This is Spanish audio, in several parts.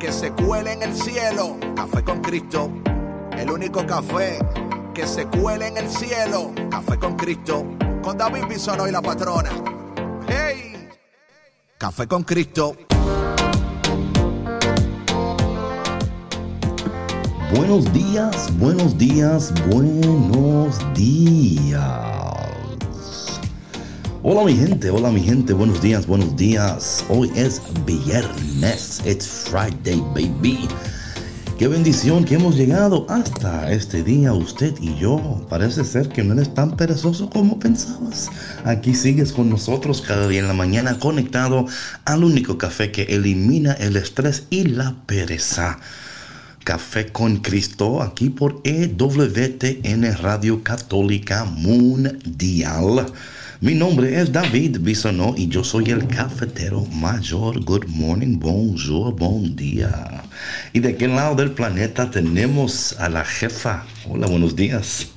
que se cuele en el cielo. Café con Cristo, el único café que se cuele en el cielo. Café con Cristo, con David Bisono y la patrona. ¡Hey! Café con Cristo. Buenos días, buenos días, buenos días. Hola mi gente, hola mi gente, buenos días, buenos días. Hoy es viernes, it's Friday baby. Qué bendición que hemos llegado hasta este día usted y yo. Parece ser que no eres tan perezoso como pensabas. Aquí sigues con nosotros cada día en la mañana conectado al único café que elimina el estrés y la pereza. Café con Cristo aquí por EWTN Radio Católica Mundial. Mi nombre es David Bisonó y yo soy el cafetero mayor. Good morning, bonjour, bon día. Y de qué lado del planeta tenemos a la jefa. Hola, buenos días.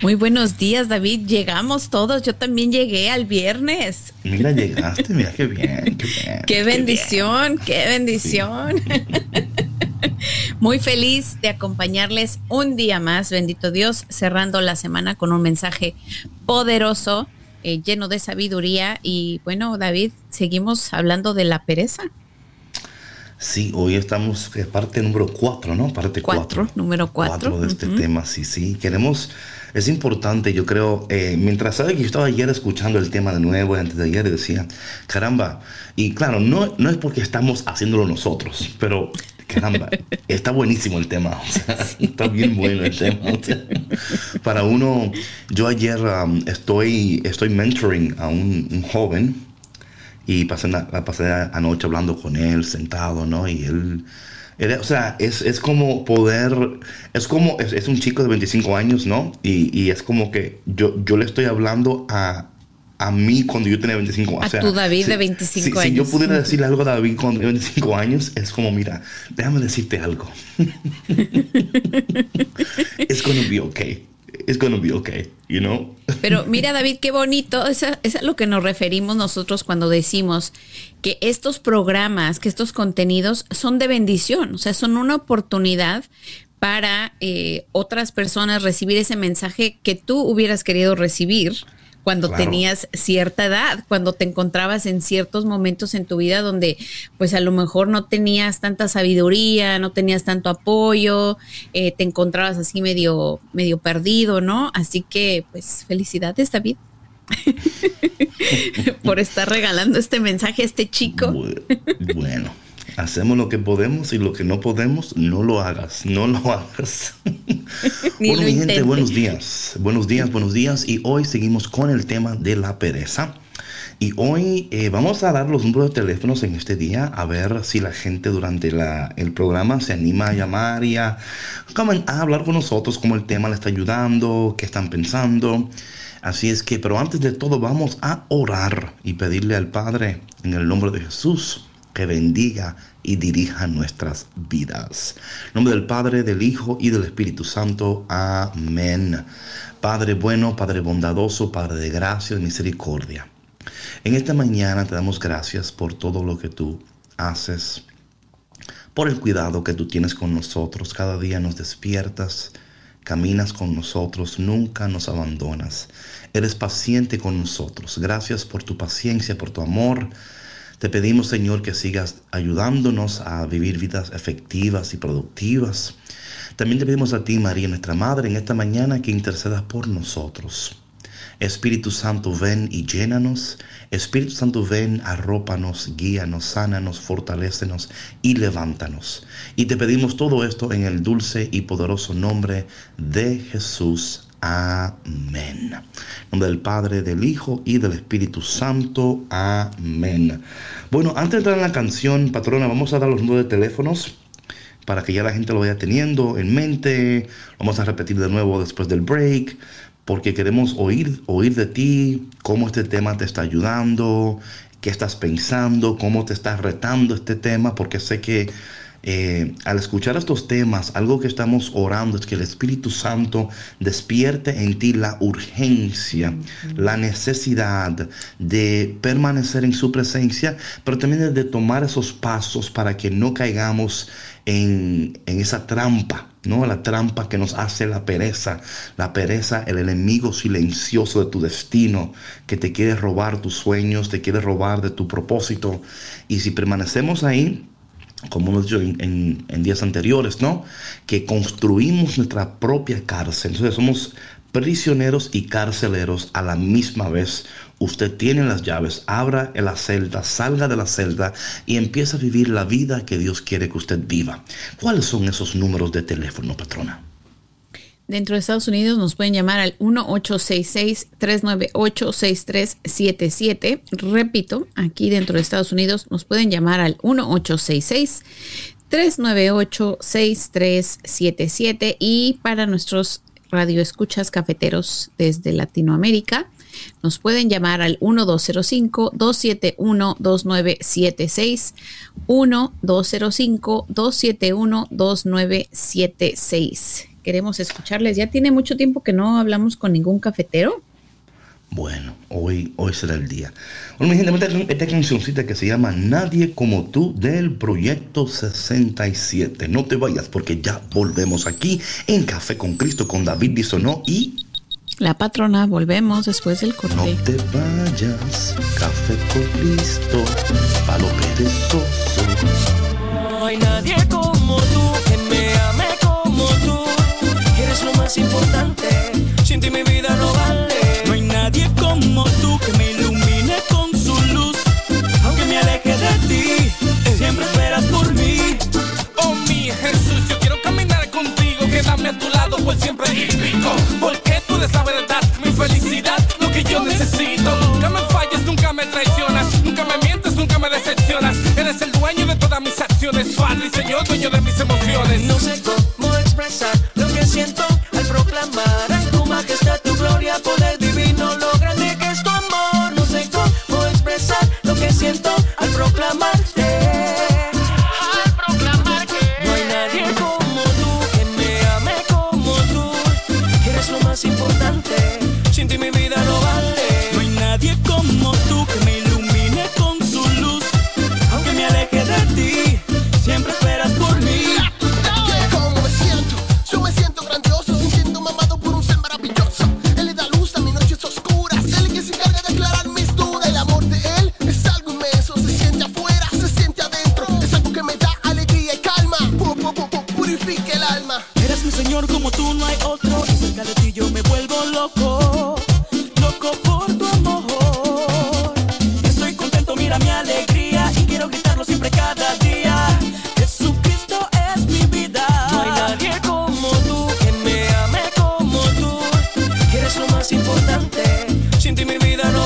Muy buenos días, David. Llegamos todos. Yo también llegué al viernes. Mira, llegaste, mira qué bien, qué bien. Qué bendición, qué, bendición. Muy feliz de acompañarles un día más, bendito Dios, cerrando la semana con un mensaje poderoso, eh, lleno de sabiduría. Y bueno, David, seguimos hablando de la pereza. Sí, hoy estamos en parte número cuatro, ¿no? Parte cuatro. número cuatro. de este tema, sí, sí. Queremos, es importante, yo creo, eh, mientras sabe que yo estaba ayer escuchando el tema de nuevo, antes de ayer, decía, caramba, y claro, no, no es porque estamos haciéndolo nosotros, pero caramba, está buenísimo el tema, está bien bueno el tema. para uno, yo ayer um, estoy, estoy mentoring a un, joven y pasé, la, pasé anoche hablando con él, sentado, ¿no? Y él, o sea, es, es, como poder, es como, es, un chico de 25 años, ¿no? Y, y, es como que yo, yo le estoy hablando a, a mí cuando yo tenía 25 años. A tu David de 25 años. Si yo pudiera decirle algo a David cuando tenía 25 años, es como, mira, déjame decirte algo. It's gonna be okay. It's gonna be okay, you know? Pero mira, David, qué bonito. Es es a lo que nos referimos nosotros cuando decimos que estos programas, que estos contenidos son de bendición. O sea, son una oportunidad para eh, otras personas recibir ese mensaje que tú hubieras querido recibir cuando tenías cierta edad, cuando te encontrabas en ciertos momentos en tu vida donde pues a lo mejor no tenías tanta sabiduría, no tenías tanto apoyo, eh, te encontrabas así medio, medio perdido, ¿no? Así que pues felicidades David. por estar regalando este mensaje a este chico. Bueno, Hacemos lo que podemos y lo que no podemos, no lo hagas, no lo hagas. bueno, mi gente, buenos días, buenos días, buenos días. Y hoy seguimos con el tema de la pereza. Y hoy eh, vamos a dar los números de teléfonos en este día a ver si la gente durante el programa se anima a llamar y a, a hablar con nosotros, cómo el tema le está ayudando, qué están pensando. Así es que, pero antes de todo vamos a orar y pedirle al Padre en el nombre de Jesús que bendiga y dirija nuestras vidas. En nombre del Padre, del Hijo y del Espíritu Santo. Amén. Padre bueno, Padre bondadoso, Padre de gracia y misericordia. En esta mañana te damos gracias por todo lo que tú haces, por el cuidado que tú tienes con nosotros. Cada día nos despiertas, caminas con nosotros, nunca nos abandonas. Eres paciente con nosotros. Gracias por tu paciencia, por tu amor te pedimos, Señor, que sigas ayudándonos a vivir vidas efectivas y productivas. También te pedimos a ti, María, nuestra Madre, en esta mañana que intercedas por nosotros. Espíritu Santo, ven y llénanos. Espíritu Santo, ven, arrópanos, guíanos, sánanos, fortalécenos y levántanos. Y te pedimos todo esto en el dulce y poderoso nombre de Jesús. Amén. En nombre del Padre, del Hijo y del Espíritu Santo. Amén. Bueno, antes de entrar en la canción, patrona, vamos a dar los números de teléfonos para que ya la gente lo vaya teniendo en mente. Vamos a repetir de nuevo después del break, porque queremos oír, oír de ti cómo este tema te está ayudando, qué estás pensando, cómo te está retando este tema, porque sé que eh, al escuchar estos temas, algo que estamos orando es que el Espíritu Santo despierte en ti la urgencia, la necesidad de permanecer en su presencia, pero también de tomar esos pasos para que no caigamos en, en esa trampa, ¿no? La trampa que nos hace la pereza. La pereza, el enemigo silencioso de tu destino, que te quiere robar tus sueños, te quiere robar de tu propósito. Y si permanecemos ahí, como hemos dicho en, días anteriores, ¿no? Que construimos nuestra propia cárcel. Entonces somos prisioneros y carceleros a la misma vez. Usted tiene las llaves, abra la celda, salga de la celda y empieza a vivir la vida que Dios quiere que usted viva. ¿Cuáles son esos números de teléfono, patrona? Dentro de Estados Unidos nos pueden llamar al 1866-398-6377. Repito, aquí dentro de Estados Unidos nos pueden llamar al 1866-398-6377. Y para nuestros radioescuchas cafeteros desde Latinoamérica, nos pueden llamar al 1205-271-2976. 1205-271-2976 queremos escucharles. Ya tiene mucho tiempo que no hablamos con ningún cafetero. Bueno, hoy, hoy será el día. Bueno, mi gente, esta cancioncita que se llama Nadie como tú del Proyecto 67. No te vayas porque ya volvemos aquí en Café con Cristo con David Bisonó y... La patrona, volvemos después del corte. No te vayas, Café con Cristo, palo perezoso. No hay nadie como tú más importante. Sin ti mi vida no vale. No hay nadie como tú que me ilumine con su luz. Aunque me aleje de ti, siempre esperas por mí. Oh mi Jesús, yo quiero caminar contigo, quedarme a tu lado por siempre y pico. Porque tú eres la verdad, mi felicidad, lo que yo necesito. Nunca me falles, nunca me traicionas, nunca me mientes, nunca me decepcionas. Eres el dueño de todas mis acciones, Padre y Señor, dueño de mis emociones. No sé cómo expresar poder importante. Mi vida no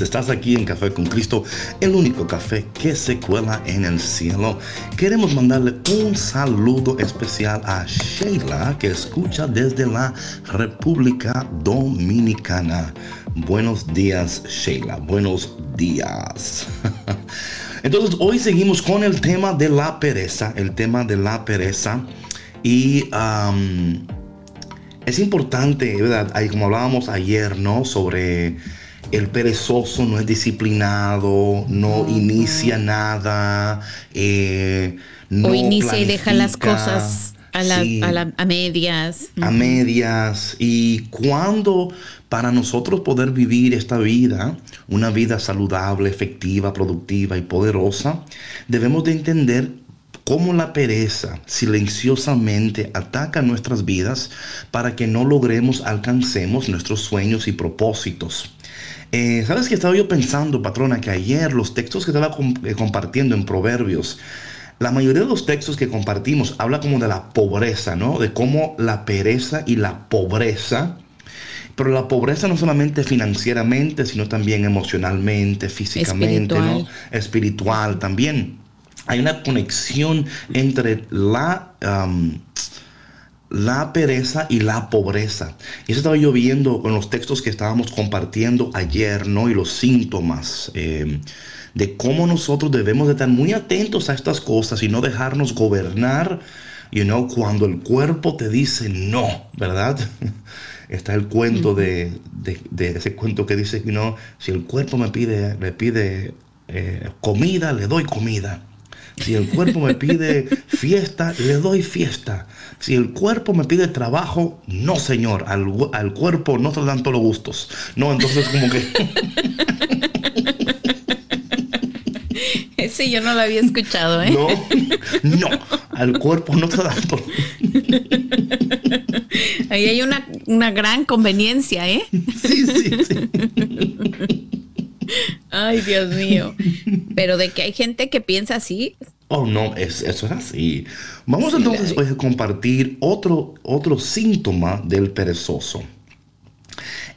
Estás aquí en Café con Cristo, el único café que se cuela en el cielo. Queremos mandarle un saludo especial a Sheila que escucha desde la República Dominicana. Buenos días, Sheila. Buenos días. Entonces, hoy seguimos con el tema de la pereza, el tema de la pereza. Y es importante, ¿verdad? Como hablábamos ayer, ¿no? Sobre el perezoso no es disciplinado, no inicia nada, eh, no o inicia y deja las planifica. cosas a, la- Sí. a la- a medias. a medias y cuando para nosotros poder vivir esta vida, una vida saludable, efectiva, productiva y poderosa, debemos de entender cómo la pereza silenciosamente ataca nuestras vidas para que no logremos, alcancemos nuestros sueños y propósitos. Eh, Sabes que estaba yo pensando, patrona, que ayer los textos que estaba eh, compartiendo en Proverbios, la mayoría de los textos que compartimos habla como de la pobreza, ¿no? De cómo la pereza y la pobreza, pero la pobreza no solamente financieramente, sino también emocionalmente, físicamente, ¿no? Espiritual. Espiritual también. Hay una conexión entre la, la pereza y la pobreza. Y eso estaba yo viendo con los textos que estábamos compartiendo ayer, ¿no? Y los síntomas eh, de cómo nosotros debemos de estar muy atentos a estas cosas y no dejarnos gobernar, you know, cuando el cuerpo te dice no, ¿verdad? Está el cuento de, de- de ese cuento que dice, you know, si el cuerpo me pide, me pide eh, comida, le doy comida. Si el cuerpo me pide fiesta, le doy fiesta. Si el cuerpo me pide trabajo, no señor, al, al cuerpo no se le dan todos los gustos. No, entonces como que... Ese yo no lo había escuchado, ¿eh? No, no, al cuerpo no se le dan todos Ahí hay una, una gran conveniencia, ¿eh? Sí, sí, sí. Ay, Dios mío. Pero de que hay gente que piensa así, Oh, no, es- eso es así. Vamos Sí, entonces hoy a compartir otro, otro síntoma del perezoso.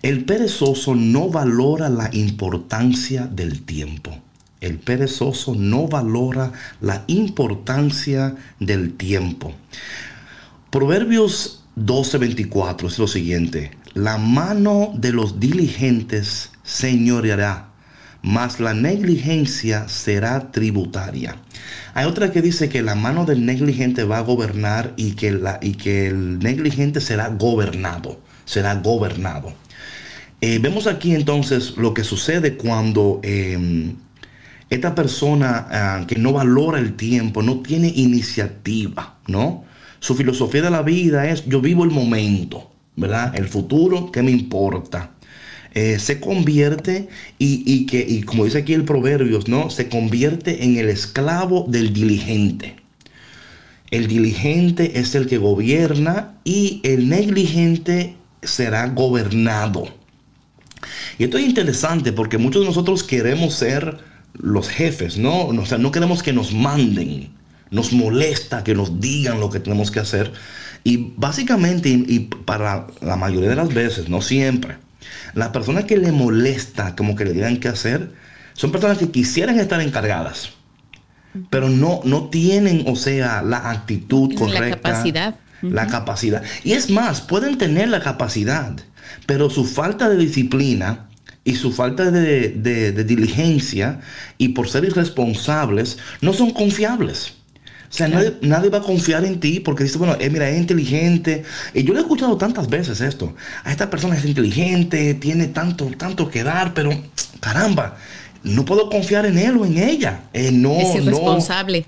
El perezoso no valora la importancia del tiempo. El perezoso no valora la importancia del tiempo. Proverbios 12:24 es lo siguiente. La mano de los diligentes señoreará, mas la negligencia será tributaria. Hay otra que dice que la mano del negligente va a gobernar y que, la, y que el negligente será gobernado. Será gobernado. Eh, vemos aquí entonces lo que sucede cuando eh, esta persona ah, que no valora el tiempo, no tiene iniciativa, ¿no? Su filosofía de la vida es yo vivo el momento, ¿verdad? El futuro, ¿qué me importa? Eh, se convierte y, y que, y como dice aquí el Proverbios, ¿no? Se convierte en el esclavo del diligente. El diligente es el que gobierna y el negligente será gobernado. Y esto es interesante porque muchos de nosotros queremos ser los jefes, ¿no? O sea, no queremos que nos manden. Nos molesta que nos digan lo que tenemos que hacer. Y básicamente, y, y para la mayoría de las veces, no siempre, las personas que le molesta como que le digan qué hacer, son personas que quisieran estar encargadas, pero no, no tienen, o sea, la actitud La correcta. capacidad. La capacidad. Y es más, pueden tener la capacidad, pero su falta de disciplina y su falta de, de- de diligencia y por ser irresponsables no son confiables. O sea, nadie, nadie va a confiar en ti porque dice, bueno, eh, mira, es inteligente. Y yo lo he escuchado tantas veces esto. A esta persona es inteligente, tiene tanto, tanto que dar, pero caramba, no puedo confiar en él o en ella. Eh, no, es no, irresponsable.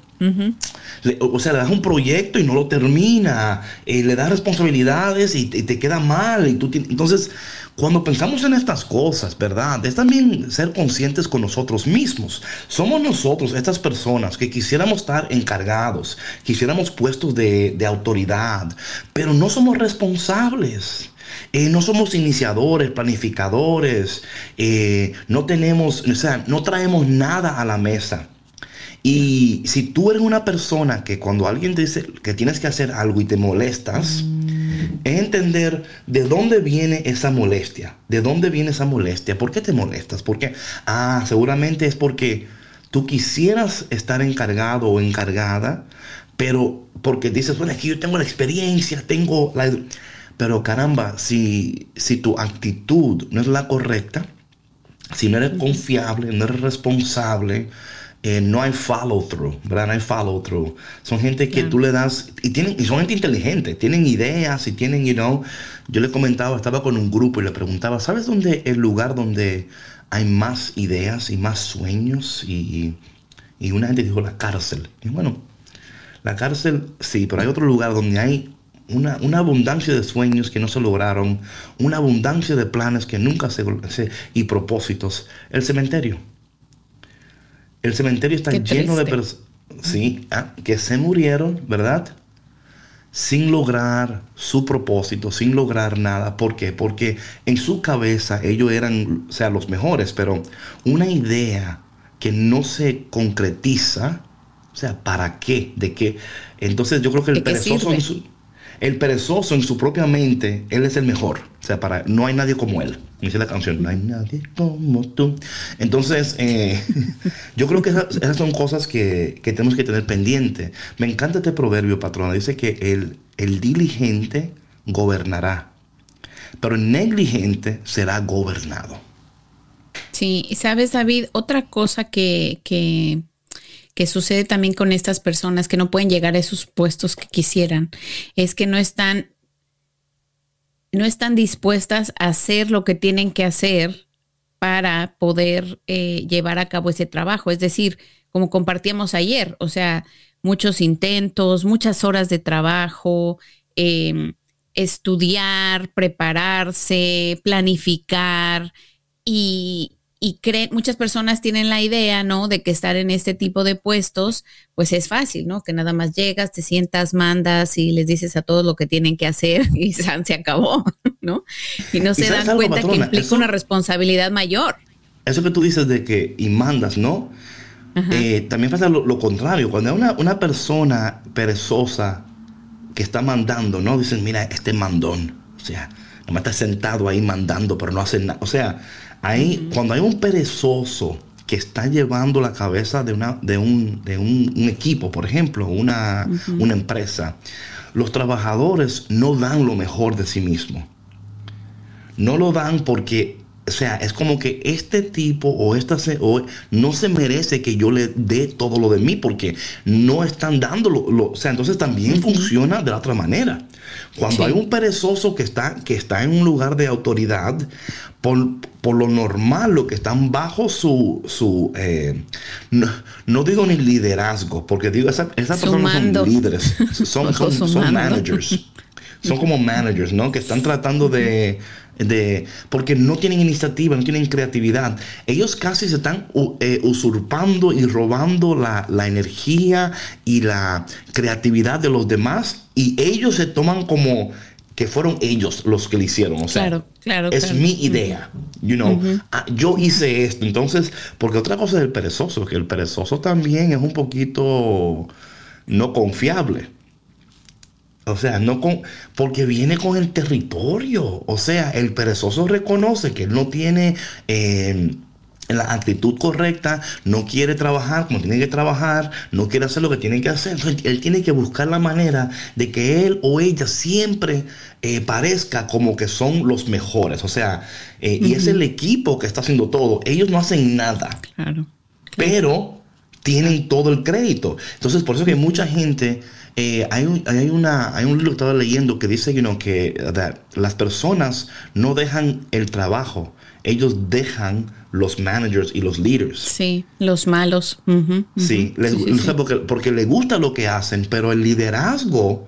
Le- o sea, le das un proyecto y no lo termina, eh, le das responsabilidades y, te- y te queda mal. Y tú entonces, cuando pensamos en estas cosas, ¿verdad? Es también ser conscientes con nosotros mismos. Somos nosotros, estas personas, que quisiéramos estar encargados, quisiéramos puestos de, autoridad, pero no somos responsables. Eh, no somos iniciadores, planificadores, eh, no tenemos, o sea, no traemos nada a la mesa. Y si tú eres una persona que cuando alguien te dice que tienes que hacer algo y te molestas, es entender de dónde viene esa molestia. ¿De dónde viene esa molestia? ¿Por qué te molestas? Porque, ah, seguramente es porque tú quisieras estar encargado o encargada, pero porque dices, bueno, aquí yo tengo la experiencia, tengo la... Pero caramba, si, si tu actitud no es la correcta, si no eres confiable, no eres responsable, eh, no hay follow through, ¿verdad? No hay follow through. Son gente que tú le das, y, tienen, y son gente inteligente, tienen ideas y tienen, you know, yo le comentaba, estaba con un grupo y le preguntaba, ¿sabes dónde el lugar donde hay más ideas y más sueños? Y, y una gente dijo, la cárcel. Y bueno, la cárcel sí, pero hay otro lugar donde hay una, una, abundancia de sueños que no se lograron, una abundancia de planes que nunca se, se y propósitos. El cementerio. El cementerio está lleno de personas sí, ah, que se murieron, ¿verdad? Sin lograr su propósito, sin lograr nada. ¿Por qué? Porque en su cabeza ellos eran, o sea, los mejores, pero una idea que no se concretiza, o sea, ¿para qué? ¿De qué? Entonces yo creo que el perezoso en su, el perezoso en su propia mente, él es el mejor. O sea, para, no hay nadie como él. Dice la canción, no hay nadie como tú. Entonces, eh, yo creo que esas, son cosas que, que, tenemos que tener pendiente. Me encanta este proverbio, patrona. Dice que el, el diligente gobernará, pero el negligente será gobernado. Sí, sabes, David, otra cosa que, que que sucede también con estas personas que no pueden llegar a esos puestos que quisieran, es que no están, no están dispuestas a hacer lo que tienen que hacer para poder eh, llevar a cabo ese trabajo. Es decir, como compartíamos ayer, o sea, muchos intentos, muchas horas de trabajo, eh, estudiar, prepararse, planificar y, y creen, muchas personas tienen la idea, ¿no? De que estar en este tipo de puestos, pues es fácil, ¿no? Que nada más llegas, te sientas, mandas y les dices a todos lo que tienen que hacer y se acabó, ¿no? Y no se dan cuenta que implica una responsabilidad mayor. Eso que tú dices de que y mandas, ¿no? Eh, también pasa lo, lo, contrario. Cuando hay una, una persona perezosa que está mandando, ¿no? Dicen, mira, este mandón. O sea, nomás está sentado ahí mandando, pero no hace nada. O sea, Ahí, Cuando hay un perezoso que está llevando la cabeza de, una, de, un, de un, un equipo, por ejemplo, una, una empresa, los trabajadores no dan lo mejor de sí mismos. No lo dan porque o sea, es como que este tipo o esta se, o no se merece que yo le dé todo lo de mí porque no están dándolo. Lo, o sea, entonces también funciona de la otra manera. Cuando sí. hay un perezoso que está, que está en un lugar de autoridad, por, por lo normal, lo que están bajo su, su eh, no, no, digo ni liderazgo, porque digo, esas esa personas son líderes, son, son, son managers. Son como managers, ¿no? Que están tratando de de, porque no tienen iniciativa, no tienen creatividad. Ellos casi se están eh, usurpando y robando la, la, energía y la creatividad de los demás y ellos se toman como que fueron ellos los que lo hicieron. O sea, claro, claro, es claro. mi idea. You know, uh -huh. ah, yo hice esto. Entonces, porque otra cosa es el perezoso, que el perezoso también es un poquito no confiable. O sea, no con, porque viene con el territorio. O sea, el perezoso reconoce que él no tiene eh, la actitud correcta, no quiere trabajar como tiene que trabajar, no quiere hacer lo que tiene que hacer. Entonces, él tiene que buscar la manera de que él o ella siempre eh, parezca como que son los mejores. O sea, eh, uh -huh. y es el equipo que está haciendo todo. Ellos no hacen nada. Claro. claro. Pero tienen todo el crédito. Entonces, por eso que mucha gente eh, hay, un, hay, una, hay un libro que estaba leyendo que dice you know, que that, las personas no dejan el trabajo, ellos dejan los managers y los leaders. Sí, los malos. Uh -huh, uh -huh. Sí, les, sí, sí, porque, porque les gusta lo que hacen, pero el liderazgo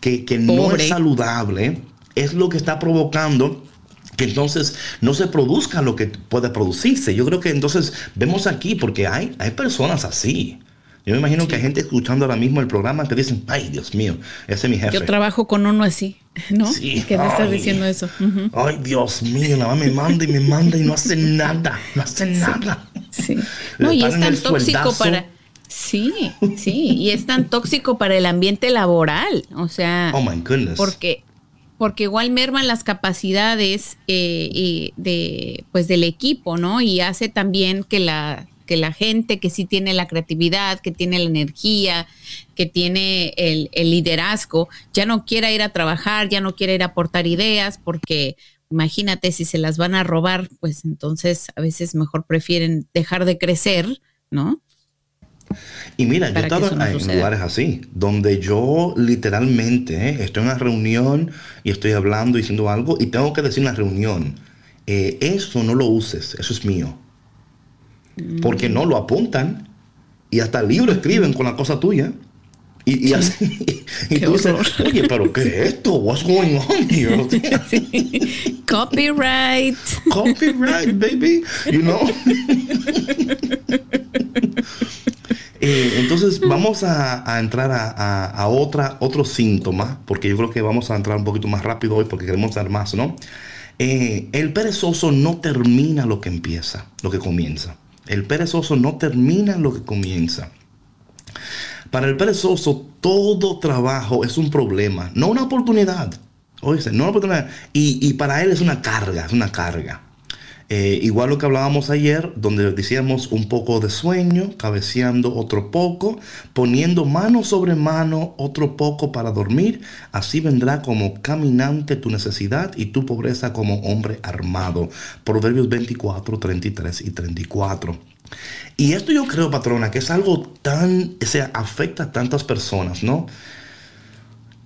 que, que no es saludable es lo que está provocando que entonces no se produzca lo que puede producirse. Yo creo que entonces vemos aquí, porque hay, hay personas así. Yo me imagino que hay gente escuchando ahora mismo el programa que dicen, ay, Dios mío, ese es mi jefe. Yo trabajo con uno así, ¿no? Sí. Que me estás diciendo eso. Uh -huh. Ay, Dios mío, nada más me manda y me manda y no hace nada, no hace nada. Sí. No, y es tan tóxico para... Sí, sí, y es tan tóxico para el ambiente laboral, o sea... Oh, my goodness. Porque porque igual merman las capacidades eh, de, pues, del equipo, ¿no? Y hace también que la, que la gente que sí tiene la creatividad, que tiene la energía, que tiene el, el liderazgo, ya no quiera ir a trabajar, ya no quiera ir a aportar ideas, porque imagínate si se las van a robar, pues entonces a veces mejor prefieren dejar de crecer, ¿no? Y mira, yo he estado en lugares así, donde yo literalmente eh, estoy en una reunión y estoy hablando, diciendo algo y tengo que decir en la reunión, eh, eso no lo uses, eso es mío. Porque no lo apuntan y hasta el libro escriben con la cosa tuya. Y, así, y tú dices, oye, pero ¿qué es esto? What's going on here? Copyright. Copyright, baby. You know? Eh, entonces vamos a, entrar a, otra, otro síntoma, porque yo creo que vamos a entrar un poquito más rápido hoy porque queremos dar más, ¿no? Eh, el perezoso no termina lo que empieza, lo que comienza. El perezoso no termina lo que comienza. Para el perezoso, todo trabajo es un problema, no una oportunidad. Oye, no una oportunidad. Y, y para él es una carga, es una carga. Eh, igual lo que hablábamos ayer, donde decíamos un poco de sueño, cabeceando otro poco, poniendo mano sobre mano otro poco para dormir, así vendrá como caminante tu necesidad y tu pobreza como hombre armado. Proverbios 24, 33 y 34. Y esto yo creo, patrona, que es algo tan, o sea, afecta a tantas personas, ¿no?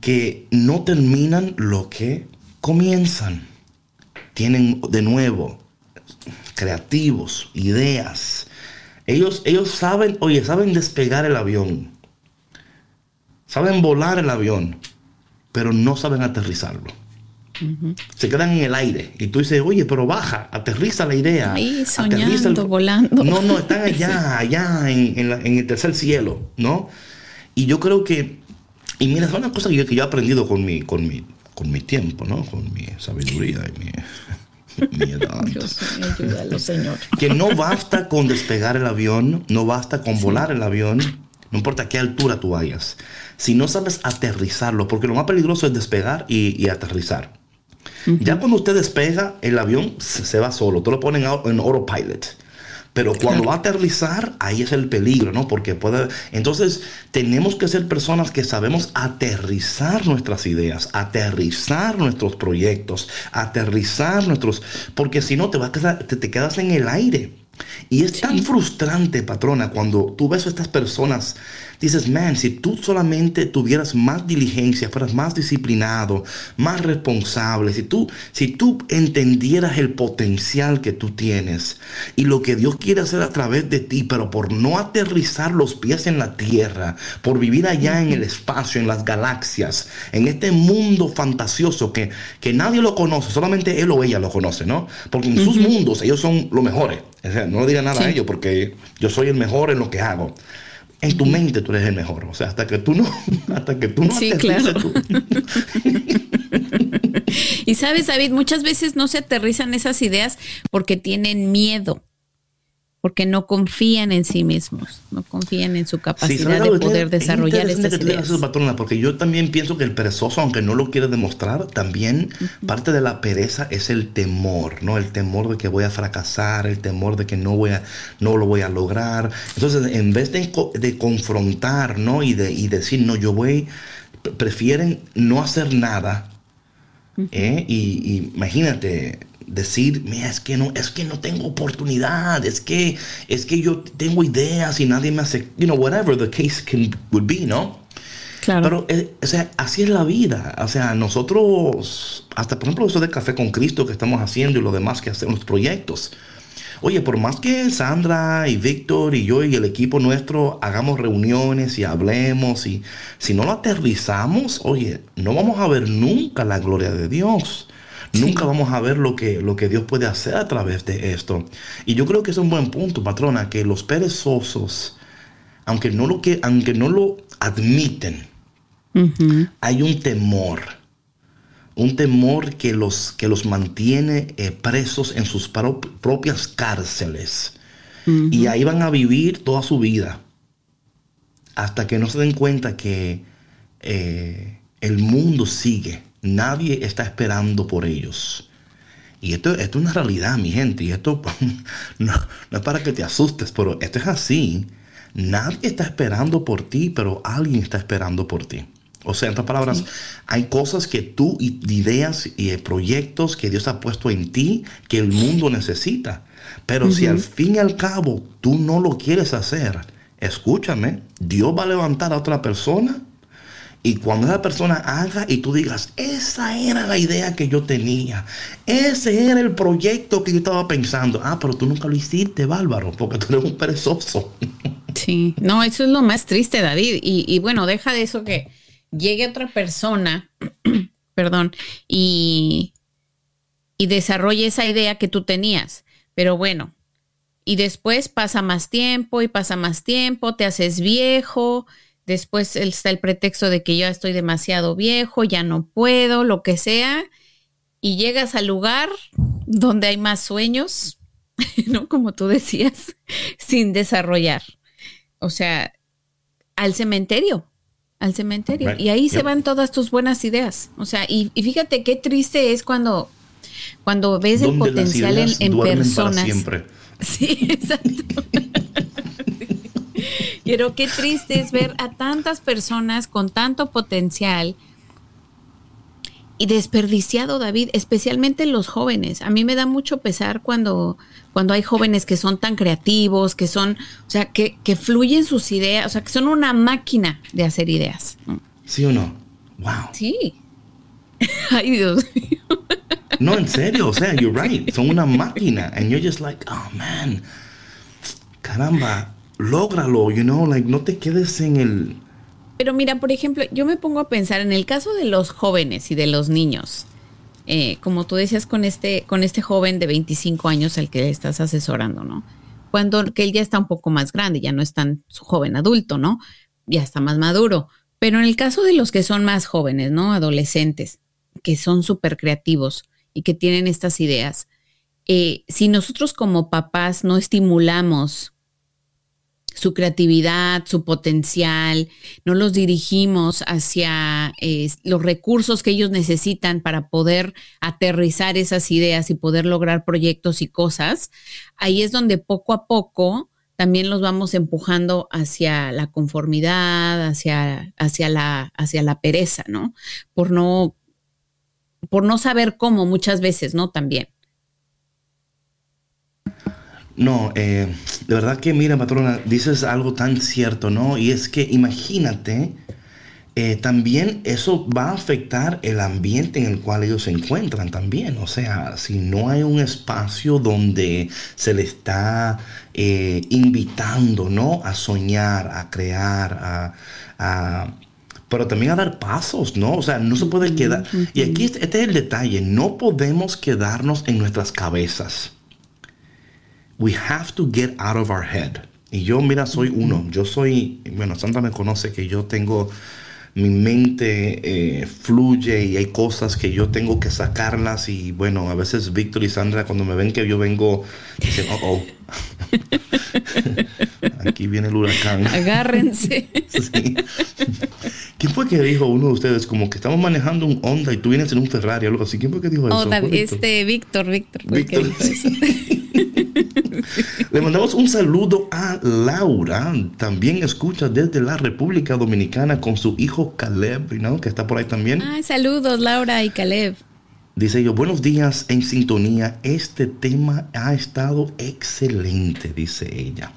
Que no terminan lo que comienzan. Tienen de nuevo creativos, ideas. Ellos, ellos saben, oye, saben despegar el avión. Saben volar el avión, pero no saben aterrizarlo. Se quedan en el aire y tú dices, oye, pero baja, aterriza la idea. Ahí soñando, volando. No, no, están allá, allá en, el tercer cielo, ¿no? Y yo creo que, y mira, es una cosa que yo, que yo he aprendido con mi, con, mi, con mi tiempo, ¿no? Con mi sabiduría y mi, Señor. Que no basta con despegar el avión, no basta con volar el avión, no importa a qué altura tú vayas. Si no sabes aterrizarlo, porque lo más peligroso es despegar y, aterrizar. Ya cuando usted despega, el avión se, va solo, tú lo ponen en autopilot. Pero cuando va a aterrizar, ahí es el peligro, ¿no? Porque puede... Entonces, tenemos que ser personas que sabemos aterrizar nuestras ideas, aterrizar nuestros proyectos, aterrizar nuestros... Porque si no, te, vas a quedar, te quedas en el aire. Y es tan frustrante, patrona, cuando tú ves a estas personas, dices, man, si tú solamente tuvieras más diligencia, fueras más disciplinado, más responsable, si tú, si tú entendieras el potencial que tú tienes y lo que Dios quiere hacer a través de ti, pero por no aterrizar los pies en la tierra, por vivir allá en el espacio, en las galaxias, en este mundo fantasioso que, que nadie lo conoce, solamente él o ella lo conoce, ¿no? Porque en sus mundos ellos son los mejores no le diga nada a ellos porque yo soy el mejor en lo que hago. En tu mente tú eres el mejor. O sea, hasta que tú no, hasta que tú no sí, claro. y sabes, David, muchas veces no se aterrizan esas ideas porque tienen miedo porque no confían en sí mismos, no confían en su capacidad de poder desarrollar estas ideas. patrona, porque yo también pienso que el perezoso, aunque no lo quiere demostrar, también parte de la pereza es el temor, ¿no? El temor de que voy a fracasar, el temor de que no voy a, no lo voy a lograr. Entonces, en vez de, de confrontar, ¿no? Y de y decir, no, yo voy, prefieren no hacer nada. ¿eh? y, y imagínate, decir, mira, es que no, es que no tengo oportunidad, es que, es que yo tengo ideas y nadie me hace, you know, whatever the case can, would be, ¿no? Claro. Pero, eh, o sea, así es la vida. O sea, nosotros, hasta por ejemplo, eso de Café con Cristo que estamos haciendo y lo demás que hacemos, los proyectos. Oye, por más que Sandra y Víctor y yo y el equipo nuestro hagamos reuniones y hablemos y si no lo aterrizamos, oye, no vamos a ver nunca la gloria de Dios. Nunca vamos a ver lo que, lo que Dios puede hacer a través de esto. Y yo creo que es un buen punto, patrona, que los perezosos, aunque no lo, que, aunque no lo admiten, hay un temor. Un temor que los, que los mantiene eh, presos en sus propias cárceles. Y ahí van a vivir toda su vida. Hasta que no se den cuenta que eh, el mundo sigue Nadie está esperando por ellos. Y esto, esto es una realidad, mi gente. Y esto no, no es para que te asustes, pero esto es así. Nadie está esperando por ti, pero alguien está esperando por ti. O sea, en otras palabras, hay cosas que tú, ideas y proyectos que Dios ha puesto en ti que el mundo necesita. Pero si al fin y al cabo tú no lo quieres hacer, escúchame, Dios va a levantar a otra persona y cuando esa persona haga y tú digas, esa era la idea que yo tenía, ese era el proyecto que yo estaba pensando. Ah, pero tú nunca lo hiciste, bárbaro, porque tú eres un perezoso. Sí, no, eso es lo más triste, David. Y, y bueno, deja de eso que llegue otra persona, perdón, y, y desarrolle esa idea que tú tenías. Pero bueno, y después pasa más tiempo y pasa más tiempo, te haces viejo Después está el pretexto de que yo estoy demasiado viejo, ya no puedo, lo que sea. Y llegas al lugar donde hay más sueños, ¿no? Como tú decías, sin desarrollar. O sea, al cementerio, al cementerio. Y ahí se van todas tus buenas ideas. O sea, y, fíjate qué triste es cuando, cuando ves el potencial en, en personas. siempre. Sí, exacto. Pero qué triste es ver a tantas personas con tanto potencial y desperdiciado, David, especialmente los jóvenes. A mí me da mucho pesar cuando, cuando hay jóvenes que son tan creativos, que son, o sea, que, que fluyen sus ideas, o sea, que son una máquina de hacer ideas. ¿Sí o no? Wow. Sí. Ay, Dios mío. No, en serio, o sea, you're right. Son una máquina. And you're just like, oh man, caramba, lógralo, you know, like no te quedes en el... Pero mira, por ejemplo, yo me pongo a pensar en el caso de los jóvenes y de los niños. Eh, como tú decías con este, con este joven de 25 años al que estás asesorando, ¿no? Cuando que él ya está un poco más grande, ya no es tan su joven adulto, ¿no? Ya está más maduro. Pero en el caso de los que son más jóvenes, ¿no? Adolescentes, que son súper creativos y que tienen estas ideas, eh, si nosotros como papás no estimulamos su creatividad, su potencial, no los dirigimos hacia eh, los recursos que ellos necesitan para poder aterrizar esas ideas y poder lograr proyectos y cosas, ahí es donde poco a poco también los vamos empujando hacia la conformidad, hacia, hacia, la, hacia la pereza, ¿no? Por no, por no saber cómo muchas veces, ¿no? También. No, eh, de verdad que mira, patrona, dices algo tan cierto, ¿no? Y es que imagínate, eh, también eso va a afectar el ambiente en el cual ellos se encuentran también. O sea, si no hay un espacio donde se le está eh, invitando, ¿no? A soñar, a crear, a, pero también a dar pasos, ¿no? O sea, no se puede quedar. Y aquí este es el detalle, no podemos quedarnos en nuestras cabezas we have to get out of our head. Y yo, mira, soy uno. Yo soy, bueno, Sandra me conoce que yo tengo, mi mente eh, fluye y hay cosas que yo tengo que sacarlas. Y bueno, a veces Víctor y Sandra, cuando me ven que yo vengo, dicen, oh, oh. Aquí viene el huracán. Agárrense. ¿Quién fue que dijo uno de ustedes como que estamos manejando un Honda y tú vienes en un Ferrari o algo así? ¿Quién fue que dijo eso? este, Víctor, Víctor. Víctor. Le mandamos un saludo a Laura, también escucha desde la República Dominicana con su hijo Caleb, ¿no? que está por ahí también. Ah, saludos Laura y Caleb. Dice yo, buenos días en sintonía, este tema ha estado excelente, dice ella.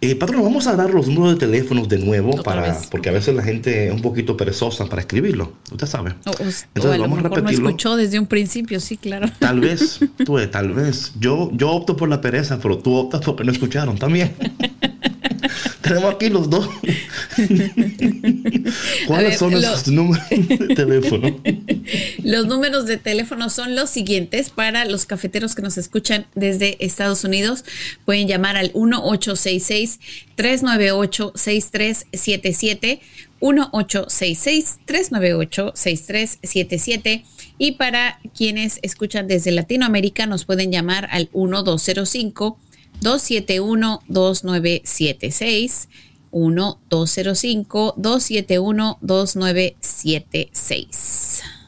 Eh, patrón, vamos a dar los números de teléfonos de nuevo para, porque a veces la gente es un poquito perezosa para escribirlo, usted sabe. Entonces vamos a repetirlo. No escuchó desde un principio, sí, claro. Tal vez, tú, tal vez. Yo, yo opto por la pereza, pero tú optas porque no escucharon también. Tenemos aquí los dos. ¿Cuáles son esos números de teléfono? Los números de teléfono son los siguientes para los cafeteros que nos escuchan desde Estados Unidos. Pueden llamar al 1866-398-6377. 1866-398-6377. Y para quienes escuchan desde Latinoamérica, nos pueden llamar al 1205 271-2976. 1-205-271-2976.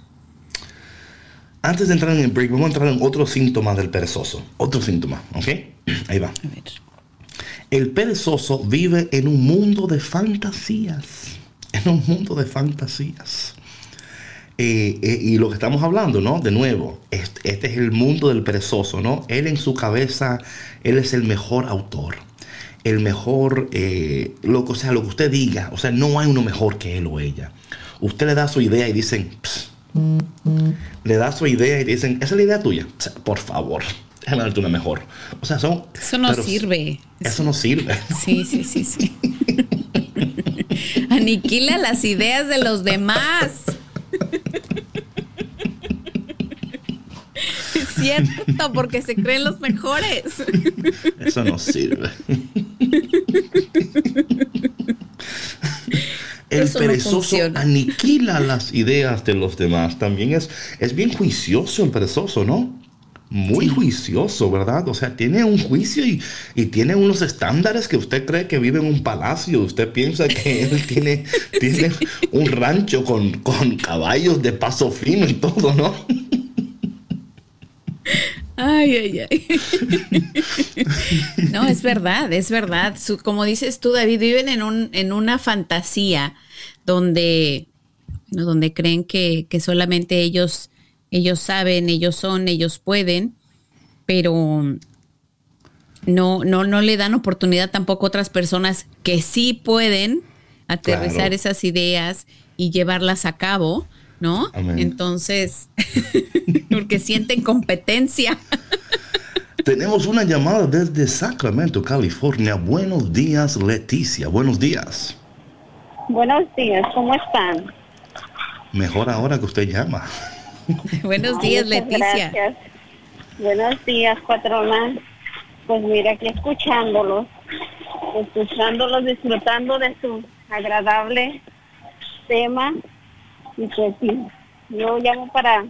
Antes de entrar en el break, vamos a entrar en otro síntoma del perezoso. Otro síntoma, ¿ok? Ahí va. A ver. El perezoso vive en un mundo de fantasías. En un mundo de fantasías. Eh, eh, y lo que estamos hablando, ¿no? De nuevo, este, este es el mundo del perezoso, ¿no? Él en su cabeza, él es el mejor autor. El mejor, eh, lo, que- o sea, lo que usted diga. O sea, no hay uno mejor que él o ella. Usted le da su idea y dicen, "Ps". Le da su idea y dicen, esa es la idea tuya. O sea, por favor, déjame darte una mejor. O sea, son... Eso no sirve. Eso no sirve. Sí, sí, sí, sí. Aniquila las ideas de los demás. Es cierto, porque se creen los mejores. Eso no sirve. El Eso perezoso aniquila las ideas de los demás. También es, es bien juicioso el perezoso, ¿no? Muy juicioso, ¿verdad? O sea, tiene un juicio y, y tiene unos estándares que usted cree que vive en un palacio. Usted piensa que él tiene, tiene un rancho con, con caballos de paso fino y todo, ¿no? Ay, ay, ay. No, es verdad, es verdad. Su- como dices tú, David, viven en, un, en una fantasía donde, ¿no? donde creen que, que solamente ellos, ellos saben, ellos son, ellos pueden, pero no, no, no le dan oportunidad tampoco a otras personas que sí pueden aterrizar Claro. esas ideas y llevarlas a cabo, ¿no? Amén. Entonces, porque sienten competencia. Tenemos una llamada desde Sacramento, California. Buenos días, Leticia. Buenos días. Buenos días, ¿cómo están? Mejor ahora que usted llama. Buenos días, Leticia. Gracias. Buenos días, patrona. Pues mira, aquí escuchándolos, escuchándolos, disfrutando de su agradable tema. Y pues sí, yo llamo para,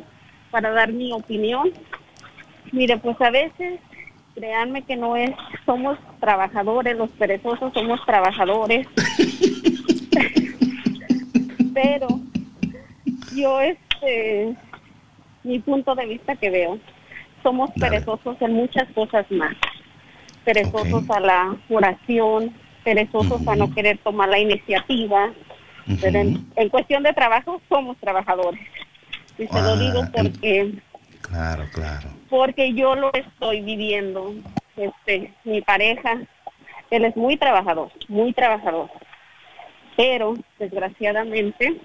para dar mi opinión. Mire, pues a veces, créanme que no es, somos trabajadores, los perezosos somos trabajadores. Pero yo este mi punto de vista que veo somos perezosos en muchas cosas más perezosos a la oración perezosos a no querer tomar la iniciativa pero en, cuestión de trabajo somos trabajadores y se lo Ah, digo en- porque Claro, claro. porque yo lo estoy viviendo. Este, mi pareja, él es muy trabajador, muy trabajador, pero desgraciadamente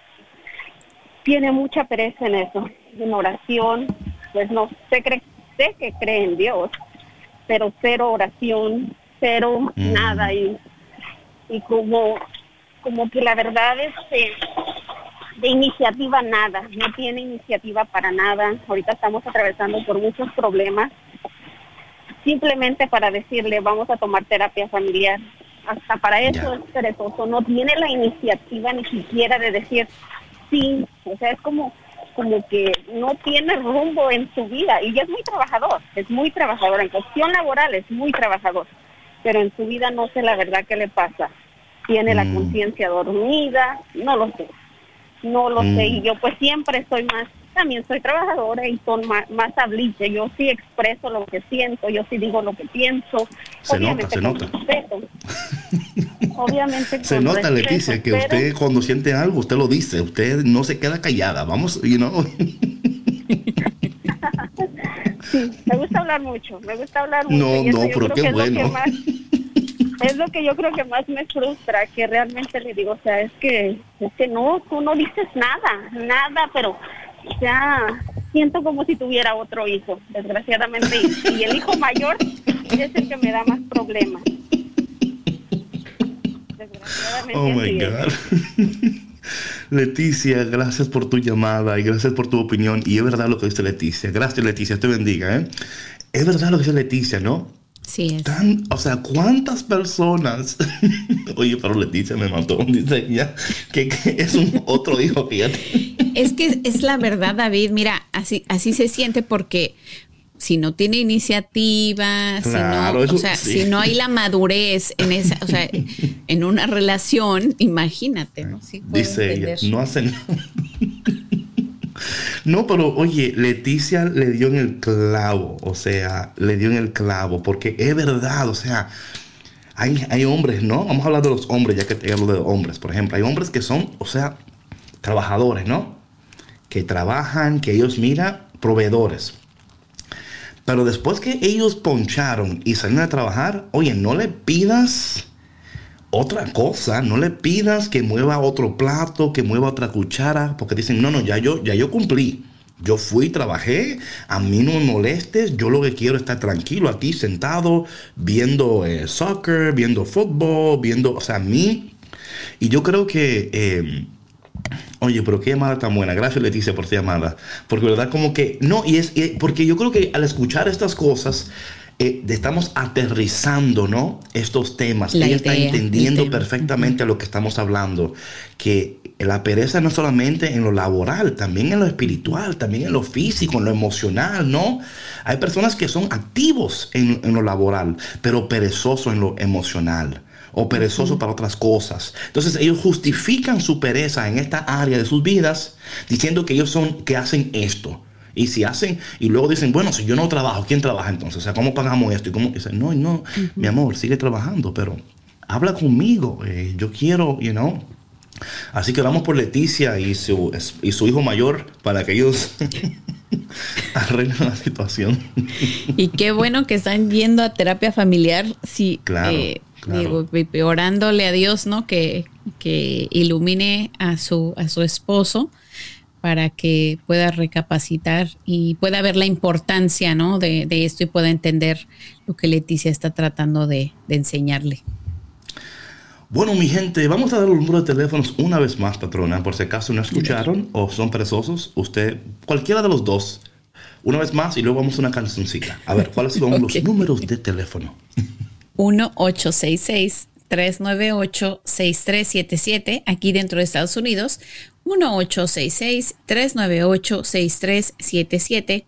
tiene mucha pereza en eso, en oración, pues no sé, cree, sé que cree en Dios, pero cero oración, cero Mm. nada y, y como como que la verdad este de iniciativa nada, no tiene iniciativa para nada. Ahorita estamos atravesando por muchos problemas. Simplemente para decirle, vamos a tomar terapia familiar. Hasta para eso Ya. es perezoso. No tiene la iniciativa ni siquiera de decir sí. O sea, es como, como que no tiene rumbo en su vida. Y ya es muy trabajador, es muy trabajador. En cuestión laboral es muy trabajador. Pero en su vida no sé la verdad qué le pasa. Tiene la Mm. conciencia dormida, no lo sé no lo Mm. sé y yo pues siempre estoy más también soy trabajadora y son más, más habliche yo sí expreso lo que siento yo sí digo lo que pienso Se obviamente nota, se con nota. respeto obviamente Se nota, Leticia, que usted cuando siente algo, usted lo dice. Usted no se queda callada. Vamos, you know. sí me gusta hablar mucho me gusta hablar mucho No, no, pero qué bueno. es lo que yo creo que más me frustra, que realmente le digo, o sea, es que, es que no, tú no dices nada, nada, pero, sea, siento como si tuviera otro hijo, desgraciadamente, y, y el hijo mayor es el que me da más problemas. Desgraciadamente. Oh my. God. Leticia, gracias por tu llamada y gracias por tu opinión. Y es verdad lo que dice Leticia. Gracias, Leticia, te bendiga. ¿eh? Es verdad lo que dice Leticia, ¿no? Sí, es. Tan, o sea, ¿cuántas personas? Oye, pero Leticia me mató. Dice ella que, que es un otro hijo ya tiene. Es que es la verdad, David. Mira, así, así se siente porque si no tiene iniciativa, Claro, si no, eso o sea, sí. si no hay la madurez en esa, o sea, en una relación, imagínate, ¿no? Sí, Dice ella, no hacen. No, pero oye, Leticia le dio en el clavo, o sea, le dio en el clavo, porque es verdad, o sea, hay, hay hombres, ¿no? Vamos a hablar de los hombres, ya que te hablo de hombres, por ejemplo, hay hombres que son, o sea, trabajadores, ¿no? Que trabajan, que ellos, mira, proveedores. Pero después que ellos poncharon y salieron a trabajar, oye, no le pidas otra cosa, no le pidas que mueva otro plato, que mueva otra cuchara, porque dicen, no, no, ya yo, ya yo cumplí. Yo fui, trabajé, a mí no me molestes, yo lo que quiero es estar tranquilo aquí sentado, viendo eh, soccer, viendo fútbol, viendo, o sea, a mí. Y yo creo que, eh, oye, pero qué llamada tan buena, gracias Leticia por esta llamada, porque verdad como que, no, y es, porque yo creo que al escuchar estas cosas, eh, estamos aterrizando, ¿no? Estos temas. La Ella está entendiendo el perfectamente lo que estamos hablando. Que la pereza no solamente en lo laboral, también en lo espiritual, también en lo físico, en lo emocional, ¿no? Hay personas que son activos en, en lo laboral, pero perezosos en lo emocional o perezosos para otras cosas. Entonces ellos justifican su pereza en esta área de sus vidas diciendo que ellos son, que hacen esto. Y si hacen, y luego dicen, bueno, si yo no trabajo, ¿quién trabaja entonces? O sea, ¿cómo pagamos esto? Y cómo dicen, no, no, mi amor, sigue trabajando, pero habla conmigo, eh, yo quiero, you know. Así que vamos por Leticia y su, y su hijo mayor para que ellos arreglen la situación. Y qué bueno que están yendo a terapia familiar. Sí, Claro, eh, claro. digo, y orándole a Dios, ¿no? Que, que ilumine a su, a su esposo para que pueda recapacitar y pueda ver la importancia, ¿no? De, de esto y pueda entender lo que Leticia está tratando de, de enseñarle. Bueno, mi gente, vamos a dar los números de teléfonos una vez más, patrona, por si acaso no escucharon o son perezosos. Usted, cualquiera de los dos, una vez más y luego vamos a una cancioncita. A ver, ¿cuáles son los números de teléfono? 1-866-398-6377 aquí dentro de Estados Unidos. 1-866-398-6377.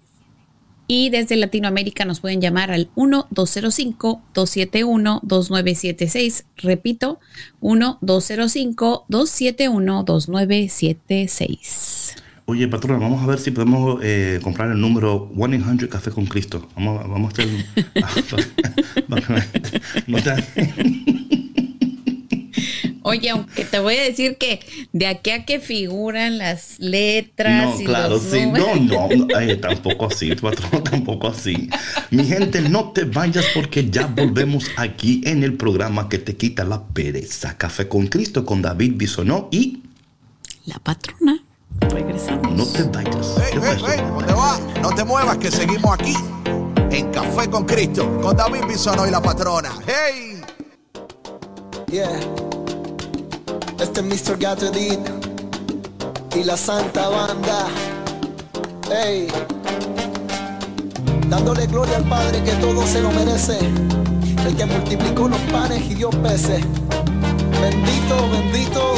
Y desde Latinoamérica nos pueden llamar al 1-205-271-2976. Repito, 1-205-271-2976. Oye, patrona, vamos a ver si podemos eh, comprar el número 1-800 Café con Cristo. Vamos, vamos a hacer... Oye, aunque te voy a decir que de aquí a que figuran las letras No, y claro, los sí. números. No, no, no, ay, tampoco así, patrón, tampoco así. Mi gente, no te vayas porque ya volvemos aquí en el programa que te quita la pereza. Café con Cristo con David Bisonó y La patrona. Regresamos. no te vayas. Hey, ¿Qué fue hey, hey, ¿dónde va? No te muevas que seguimos aquí en Café con Cristo con David Bisono y la patrona. ¡Hey! Yeah. Este es Mr. Gatredin y la Santa Banda. Hey. Dándole gloria al Padre que todo se lo merece. El que multiplicó los panes y dio peces. Bendito, bendito.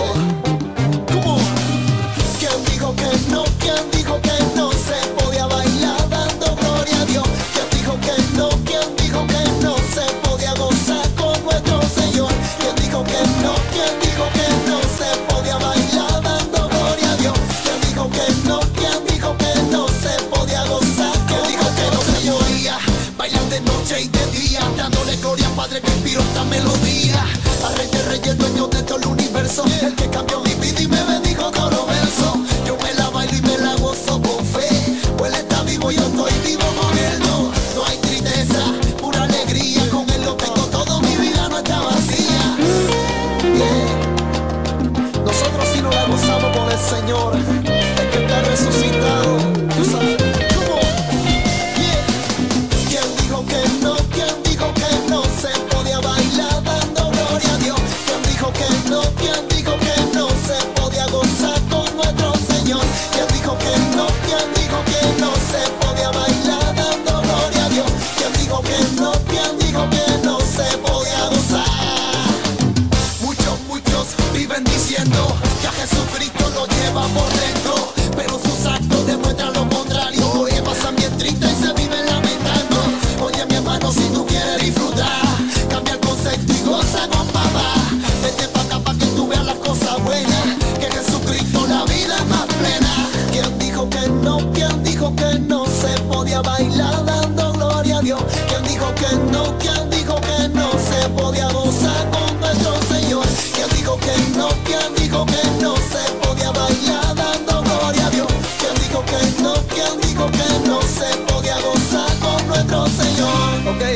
Cristo, ya Jesucristo lo lleva por dentro, pero sus actos demuestran lo contrario, porque pasan bien tristes y se viven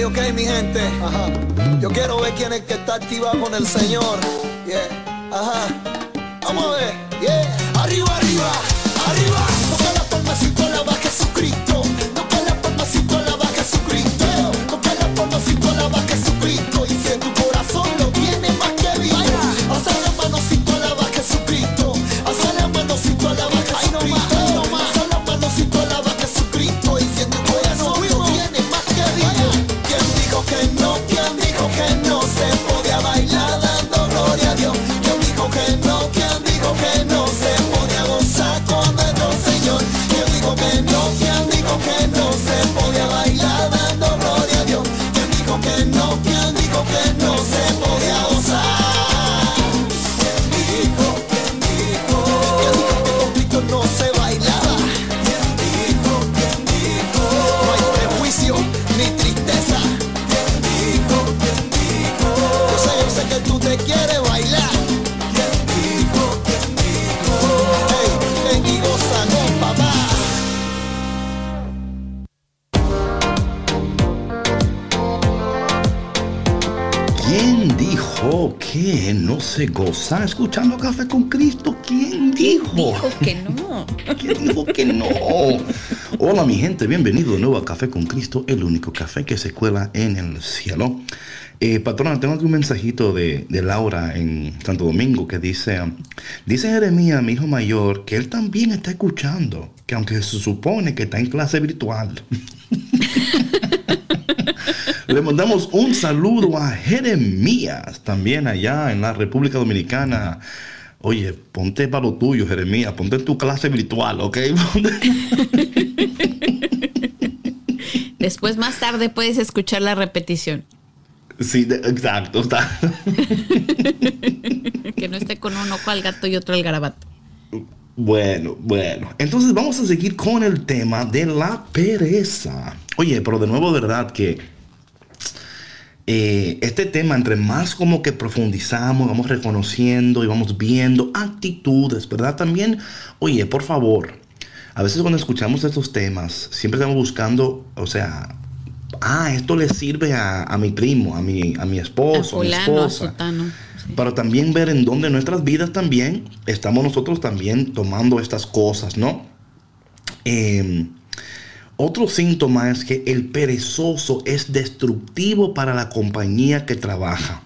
ok, mi gente. Ajá. Yo quiero ver quién es que está activado con el Señor. Yeah. Ajá. Vamos a ver. No se goza escuchando Café con Cristo? ¿Quién dijo? Dijo que no. ¿Quién dijo que no? Hola mi gente, bienvenido de nuevo a Café con Cristo, el único café que se cuela en el cielo. Eh, patrona, tengo aquí un mensajito de, de Laura en Santo Domingo que dice, dice Jeremías, mi hijo mayor, que él también está escuchando, que aunque se supone que está en clase virtual. Le mandamos un saludo a Jeremías, también allá en la República Dominicana. Oye, ponte para lo tuyo, Jeremías, ponte en tu clase virtual, ¿ok? Después, más tarde, puedes escuchar la repetición. sí, de- exacto. Está. Que no esté con un ojo al gato y otro al garabato. Bueno, bueno. Entonces vamos a seguir con el tema de la pereza. Oye, pero de nuevo, verdad que eh, este tema, entre más como que profundizamos, vamos reconociendo y vamos viendo actitudes, ¿verdad? También, oye, por favor, a veces cuando escuchamos estos temas, siempre estamos buscando, o sea, ah, esto le sirve a, a mi primo, a mi, a mi A esposo, a mi fulano, a esposa. sutano. sí. Para también ver en dónde nuestras vidas también estamos nosotros también tomando estas cosas, ¿no? Eh, otro síntoma es que el perezoso es destructivo para la compañía que trabaja.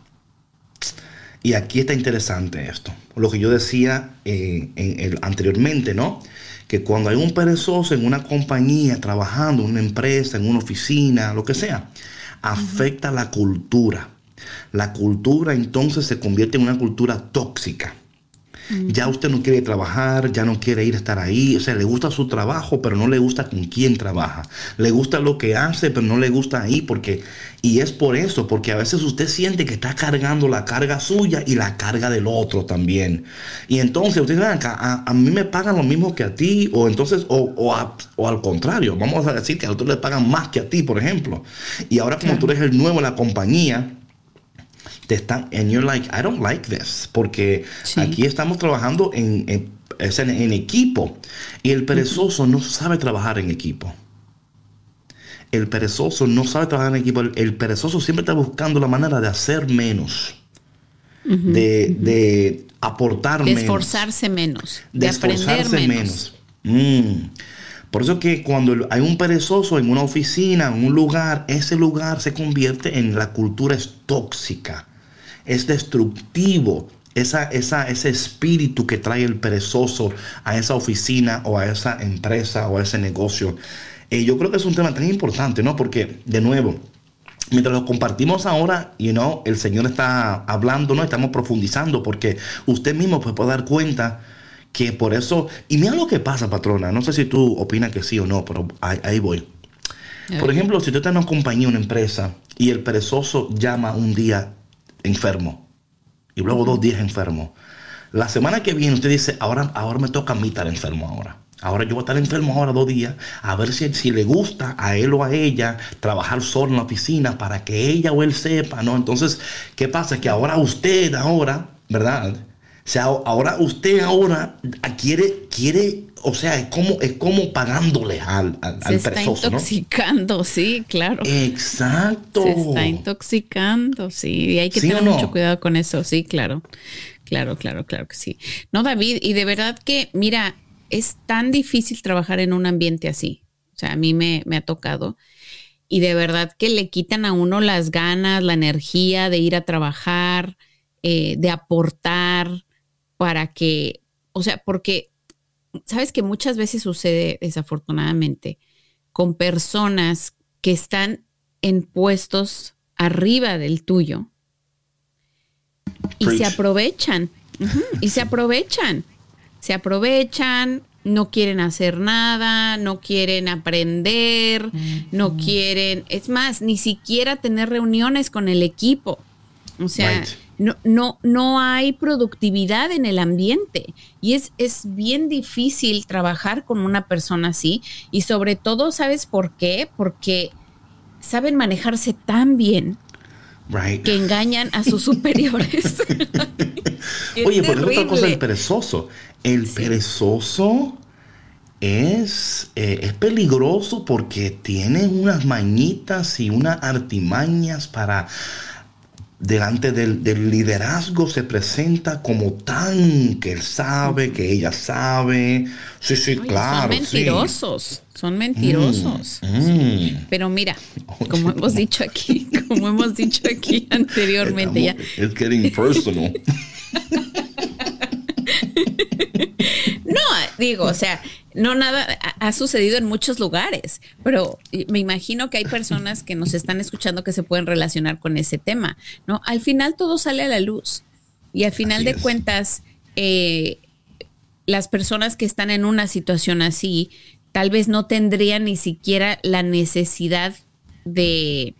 Y aquí está interesante esto. Lo que yo decía eh, anteriormente, ¿no? Que cuando hay un perezoso en una compañía, trabajando en una empresa, en una oficina, lo que sea, afecta la cultura. La cultura entonces se convierte en una cultura tóxica. Ya usted no quiere trabajar, ya no quiere ir a estar ahí. O sea, le gusta su trabajo, pero no le gusta con quién trabaja. Le gusta lo que hace, pero no le gusta ahí. Porque, y es por eso, porque a veces usted siente que está cargando la carga suya y la carga del otro también. Y entonces usted dice, "Ven acá, a, a mí me pagan lo mismo que a ti, o entonces, o, o, a- o al contrario, vamos a decir que a otros le pagan más que a ti, por ejemplo. Y ahora como tú eres el nuevo en la compañía, te están, and you're like, I don't like this, porque Sí. aquí estamos trabajando en, en, en- equipo y el perezoso no sabe trabajar en equipo. El perezoso no sabe trabajar en equipo. El, el perezoso siempre está buscando la manera de hacer menos, de, de aportar De menos esforzarse menos. de De, aprender esforzarse menos. menos. Mm. Por eso que cuando hay un perezoso en una oficina, en un lugar, ese lugar se convierte en la cultura es tóxica, es destructivo. Esa, esa, ese espíritu que trae el perezoso a esa oficina o a esa empresa o a ese negocio. Eh, yo creo que es un tema tan importante, ¿no? Porque, de nuevo, mientras lo compartimos ahora, you know, el Señor está hablando, ¿no? Estamos profundizando porque usted mismo pues, puede dar cuenta que por eso, y mira lo que pasa, patrona, no sé si tú opinas que sí o no, pero ahí, ahí voy. Por ejemplo, si tú estás en una compañía, una empresa, y el perezoso llama un día enfermo, y luego dos días enfermo, la semana que viene usted dice, ahora, ahora me toca a mí estar enfermo ahora. Ahora yo voy a estar enfermo ahora dos días, a ver si, si le gusta a él o a ella trabajar solo en la oficina para que ella o él sepa, ¿no? Entonces, ¿qué pasa? Que ahora usted, ahora, ¿verdad? O sea, ahora usted ahora quiere, quiere, o sea, es como, es como pagándole al, al, Se está intoxicando, sí, claro. Exacto. Se está intoxicando, sí. Y hay que tener mucho cuidado con eso, sí, claro. Claro, claro, claro que sí. No, David, y de verdad que, mira, es tan difícil trabajar en un ambiente así. O sea, a mí me, me ha tocado. Y de verdad que le quitan a uno las ganas, la energía de ir a trabajar, eh, de aportar para que, o sea, porque, sabes que muchas veces sucede desafortunadamente con personas que están en puestos arriba del tuyo y se aprovechan, y se aprovechan, se aprovechan, no quieren hacer nada, no quieren aprender, no quieren, es más, ni siquiera tener reuniones con el equipo. O sea, no, no, no hay productividad en el ambiente y es, es bien difícil trabajar con una persona así y sobre todo, ¿sabes por qué? Porque saben manejarse tan bien que engañan a sus superiores. Oye, por otra cosa, el perezoso. El perezoso es, eh, es peligroso porque tiene unas mañitas y unas artimañas para delante del, liderazgo se presenta como tan que él sabe, que ella sabe. Sí, sí, claro. Son mentirosos, son mentirosos. Mm, mm. Pero mira, como hemos dicho aquí, como hemos dicho aquí anteriormente, ya. Es getting personal. no, digo, o sea, no nada ha sucedido en muchos lugares, pero me imagino que hay personas que nos están escuchando que se pueden relacionar con ese tema, ¿no? Al final todo sale a la luz y al final de cuentas, eh, las personas que están en una situación así, tal vez no tendrían ni siquiera la necesidad de,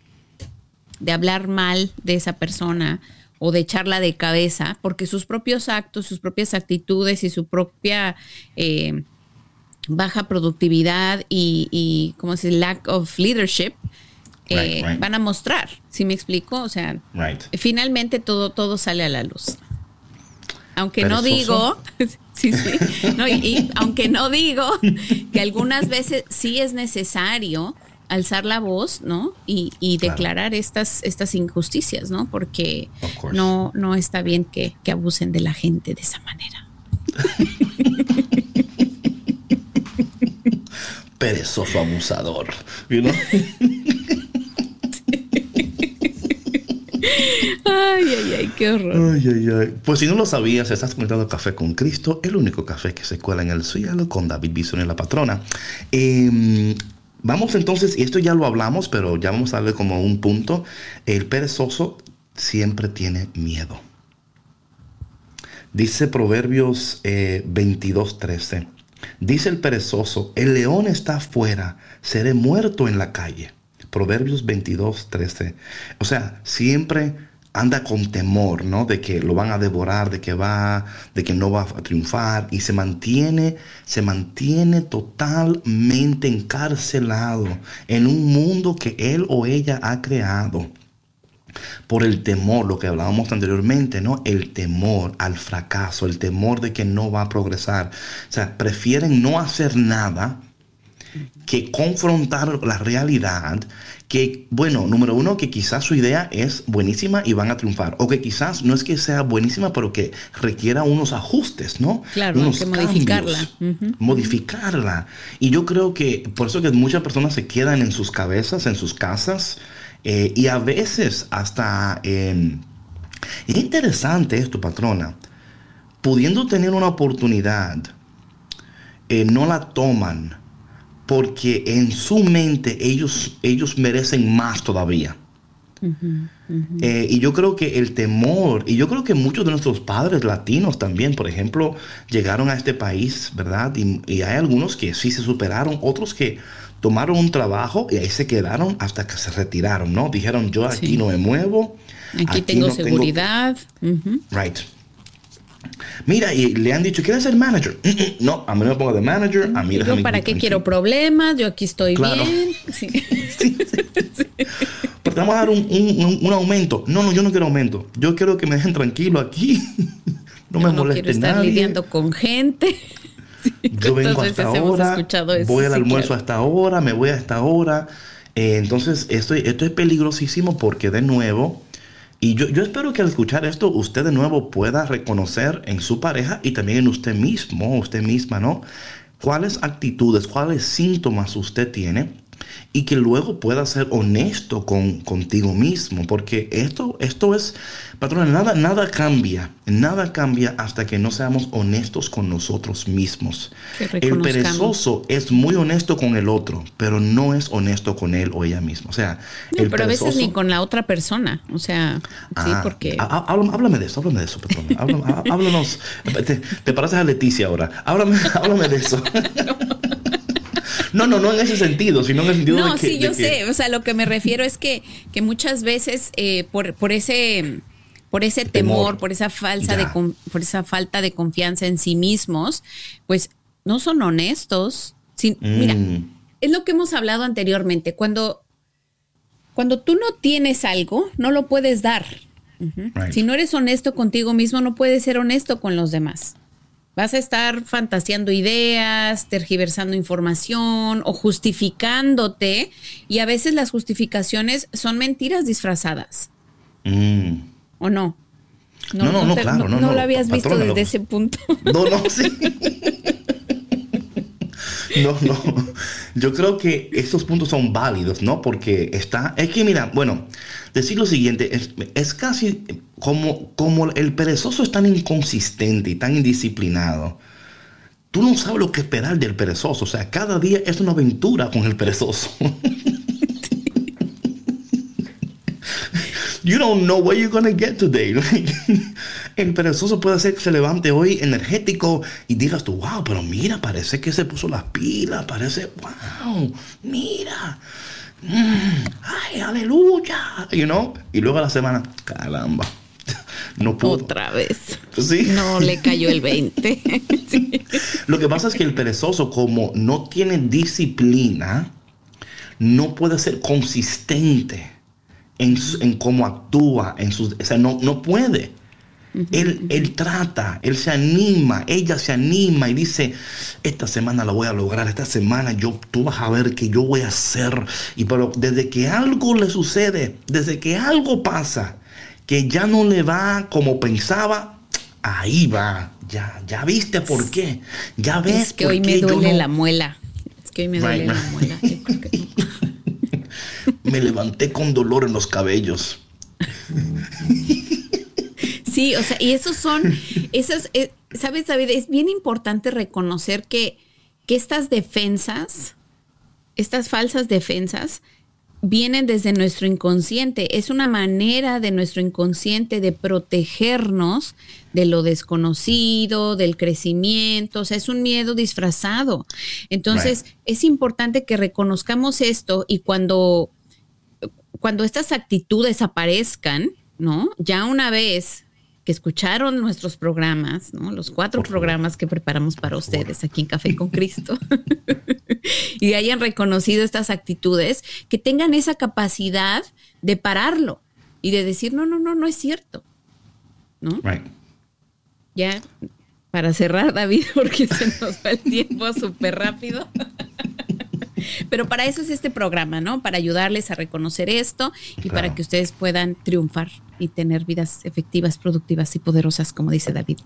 de hablar mal de esa persona o de echarla de cabeza, porque sus propios actos, sus propias actitudes y su propia eh, baja productividad y, y ¿cómo se dice? Lack of leadership. Eh, van a mostrar, si me explico? O sea, finalmente todo, todo sale a la luz. Aunque no digo, sí, sí, y, aunque no digo que algunas veces sí es necesario alzar la voz, ¿no? Y, y declarar estas, estas injusticias, ¿no? Porque no, no está bien que, que abusen de la gente de esa manera. perezoso abusador. Ay, ay, ay, qué horror. Ay, ay, ay. Pues si no lo sabías, estás comentando Café con Cristo, el único café que se cuela en el cielo con David Bison y la patrona. Em, vamos entonces, y esto ya lo hablamos, pero ya vamos a darle como un punto. El perezoso siempre tiene miedo. Dice Proverbios eh, 22, 13. Dice el perezoso, el león está afuera, seré muerto en la calle. Proverbios 22, 13. O sea, siempre anda con temor, ¿no? De que lo van a devorar, de que va, de que no va a triunfar y se mantiene, se mantiene totalmente encarcelado en un mundo que él o ella ha creado por el temor, lo que hablábamos anteriormente, ¿no? El temor al fracaso, el temor de que no va a progresar. O sea, prefieren no hacer nada que confrontar la realidad que, bueno, número uno, que quizás su idea es buenísima y van a triunfar, o que quizás no es que sea buenísima, pero que requiera unos ajustes, ¿no? Claro, unos que modificarla. Modificarla. Y yo creo que por eso que muchas personas se quedan en sus cabezas, en sus casas, eh, y a veces hasta... Em, es interesante esto, patrona. Pudiendo tener una oportunidad, eh, no la toman porque en su mente ellos, ellos merecen más todavía. Eh, y yo creo que el temor, y yo creo que muchos de nuestros padres latinos también, por ejemplo, llegaron a este país, ¿verdad? Y, y hay algunos que sí se superaron, otros que tomaron un trabajo y ahí se quedaron hasta que se retiraron, ¿no? Dijeron, yo aquí no me muevo. Aquí, tengo seguridad. Right. Mira, y le han dicho, ¿quieres ser manager? no, a mí no me pongo de manager. A mí yo para qué quiero problemas, yo aquí estoy bien. Sí. sí, Porque vamos a dar un, un, un, aumento. No, no, yo no quiero aumento. Yo quiero que me dejen tranquilo aquí. no me moleste quiero estar lidiando con gente. yo vengo hasta ahora, voy al almuerzo hasta ahora, me voy hasta ahora. Eh, entonces, esto, esto es peligrosísimo porque de nuevo, y yo, yo, espero que al escuchar esto usted de nuevo pueda reconocer en su pareja y también en usted mismo, usted misma, ¿no? Cuáles actitudes, cuáles síntomas usted tiene y que luego pueda ser honesto con, contigo mismo, porque esto, esto es, patrón, nada, nada cambia, nada cambia hasta que no seamos honestos con nosotros mismos. El perezoso es muy honesto con el otro, pero no es honesto con él o ella misma. O sea, el pero a veces ni con la otra persona, o sea, sí, ah, porque... Háblame de eso, háblame de eso, patrón. Háblanos, te, te pareces a Leticia ahora, háblame, háblame de eso. No, no, no en ese sentido, sino en el sentido de que... sí, yo sé. O sea, lo que me refiero es que, que muchas veces eh, por, por ese por ese temor, por esa falsa de por esa falta de confianza en sí mismos, pues no son honestos. Mira, mm. es lo que hemos hablado anteriormente. Cuando, cuando tú no tienes algo, no lo puedes dar. Si no eres honesto contigo mismo, no puedes ser honesto con los demás. Vas a estar fantaseando ideas, tergiversando información o justificándote y a veces las justificaciones son mentiras disfrazadas. Mm. ¿O no? No, no, no, claro, no, no, lo habías visto desde ese punto. No, no, sí. No, no. Yo creo que estos puntos son válidos, ¿no? Porque está. Es que, mira, bueno, decir lo siguiente, es, casi como, como el perezoso es tan inconsistente y tan indisciplinado. Tú no sabes lo que esperar del perezoso. O sea, cada día es una aventura con el perezoso. you don't know where you're gonna get today. el perezoso puede ser que se levante hoy energético y digas tú, wow, pero mira, parece que se puso las pilas, parece, wow, mira. Mm, ay, aleluya, you know, y luego a la semana, caramba, no pudo. Otra vez. Sí. No le cayó el 20. Lo que pasa es que el perezoso, como no tiene disciplina, no puede ser consistente en, cómo actúa, en sus, o sea, no, no puede. él, él, trata, él se anima, ella se anima y dice, esta semana la voy a lograr, esta semana yo, tú vas a ver que yo voy a hacer. Y pero desde que algo le sucede, desde que algo pasa, que ya no le va como pensaba, ahí va. Ya, ya viste por qué. Ya ves es que hoy me duele la muela. Es que hoy me duele la muela. me levanté con dolor en los cabellos. Sí, o sea, y esos son, esas, eh, ¿sabes, David? Es bien importante reconocer que, que estas defensas, estas falsas defensas, vienen desde nuestro inconsciente. Es una manera de nuestro inconsciente de protegernos de lo desconocido, del crecimiento. O sea, es un miedo disfrazado. Entonces, es importante que reconozcamos esto y cuando cuando estas actitudes aparezcan, ¿no? Ya una vez que escucharon nuestros programas, ¿no? Los cuatro programas que preparamos para ustedes aquí en Café con Cristo, y hayan reconocido estas actitudes, que tengan esa capacidad de pararlo y de decir, no, no, no, no es cierto, ¿no? Ya, para cerrar, David, porque se nos va el tiempo súper rápido. Pero para eso es este programa, ¿no? Para ayudarles a reconocer esto y para que ustedes puedan triunfar y tener vidas efectivas, productivas y poderosas, como dice David.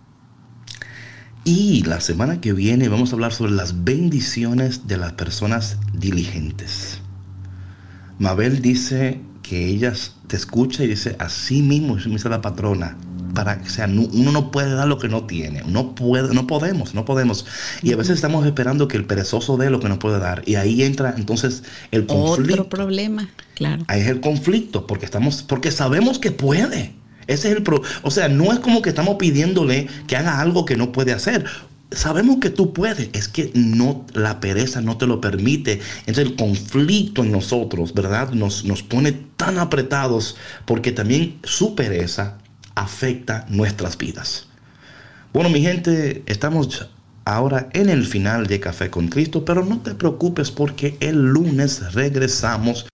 Y la semana que viene vamos a hablar sobre las bendiciones de las personas diligentes. Mabel dice que ella te escucha y dice, así mismo, me dice la patrona, para, o sea, uno no puede dar lo que no tiene, no puede, no podemos, no podemos. Y a veces estamos esperando que el perezoso dé lo que nos puede dar. Y ahí entra entonces el conflicto. Otro problema, claro. Ahí es el conflicto, porque estamos, porque sabemos que puede. Ese es el pro, o sea, no es como que estamos pidiéndole que haga algo que no puede hacer. Sabemos que tú puedes, es que no la pereza no te lo permite. Entonces el conflicto en nosotros, ¿verdad? Nos, nos pone tan apretados porque también su pereza afecta nuestras vidas. Bueno, mi gente, estamos ahora en el final de Café con Cristo, pero no te preocupes porque el lunes regresamos